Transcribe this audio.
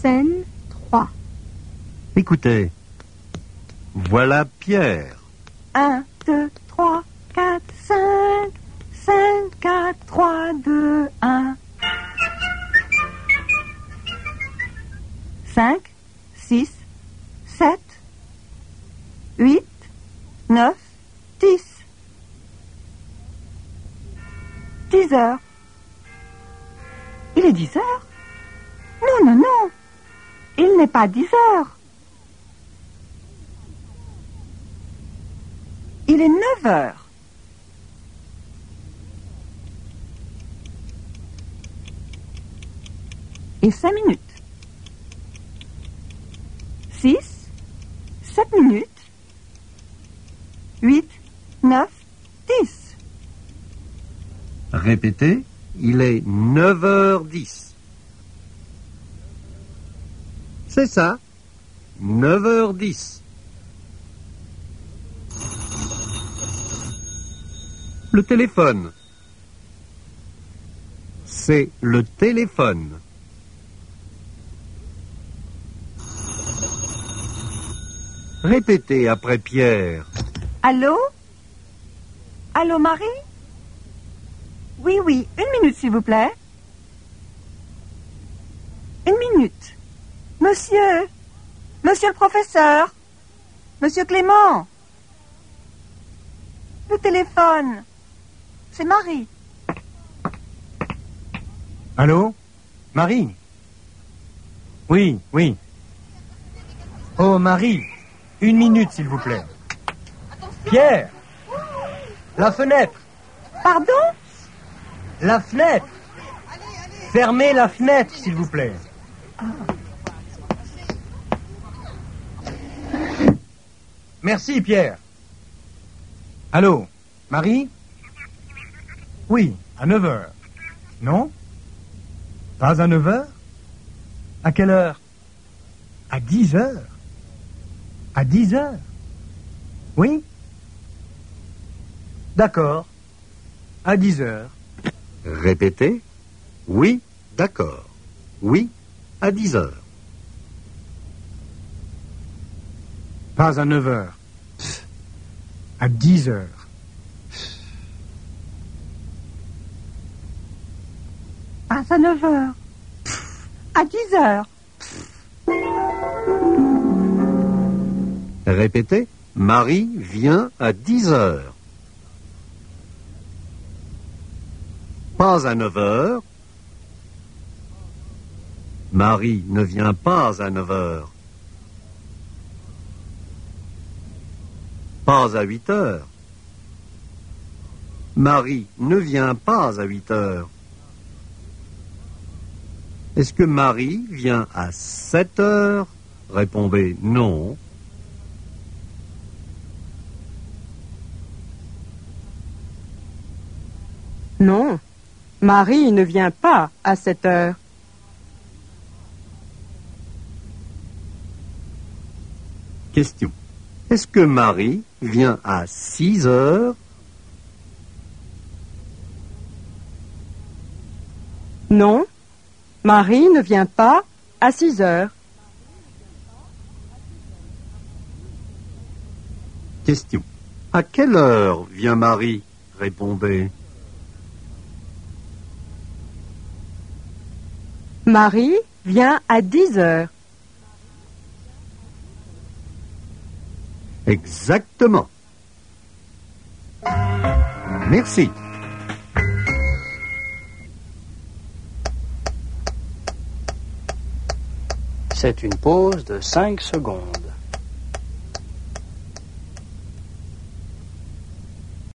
Scène 3. Écoutez. Voilà Pierre. 1, 2, 3, 4, 5, 5, 4, 3, 2, 1. 5, 6, 7, 8, 9, 10. 10 heures. Il est 10 heures n'est pas 10 heures. Il est 9 heures. Et 5 minutes. 6, 7 minutes. 8, 9, 10. Répétez. Il est 9h10. C'est ça. 9h10. Le téléphone. C'est le téléphone. Répétez après Pierre. Allô? Allô, Marie? Oui, oui, une minute, s'il vous plaît. Une minute. Monsieur. Monsieur le professeur. Monsieur Clément. Le téléphone. C'est Marie. Allô? Marie? Oui, oui. Oh, Marie, une minute, s'il vous plaît. Pierre! La fenêtre! Pardon? La fenêtre! Fermez la fenêtre, s'il vous plaît. Merci, Pierre. Allô Marie? Oui, à 9 heures. Non? Pas à 9 heures? À quelle heure? À 10 heures À 10 heures Oui? D'accord. À 10 heures. Répétez. Oui, d'accord. Oui, à 10 heures. Pas à 9 heures. À 10 heures. Pas à 9 heures. À 10 heures. Répétez. Marie vient à 10 heures. Pas à 9 heures. Marie ne vient pas à 9 heures. Pas à 8 heures. Marie ne vient pas à 8 heures. Est-ce que Marie vient à 7 heures? Répondez non. Non, Marie ne vient pas à cette heure. Question. Est-ce que Marie vient à 6 heures Non, Marie ne vient pas à 6 heures. Question. À quelle heure vient Marie Répondez. Marie vient à 10 heures. Exactement. Merci. C'est une pause de 5 secondes.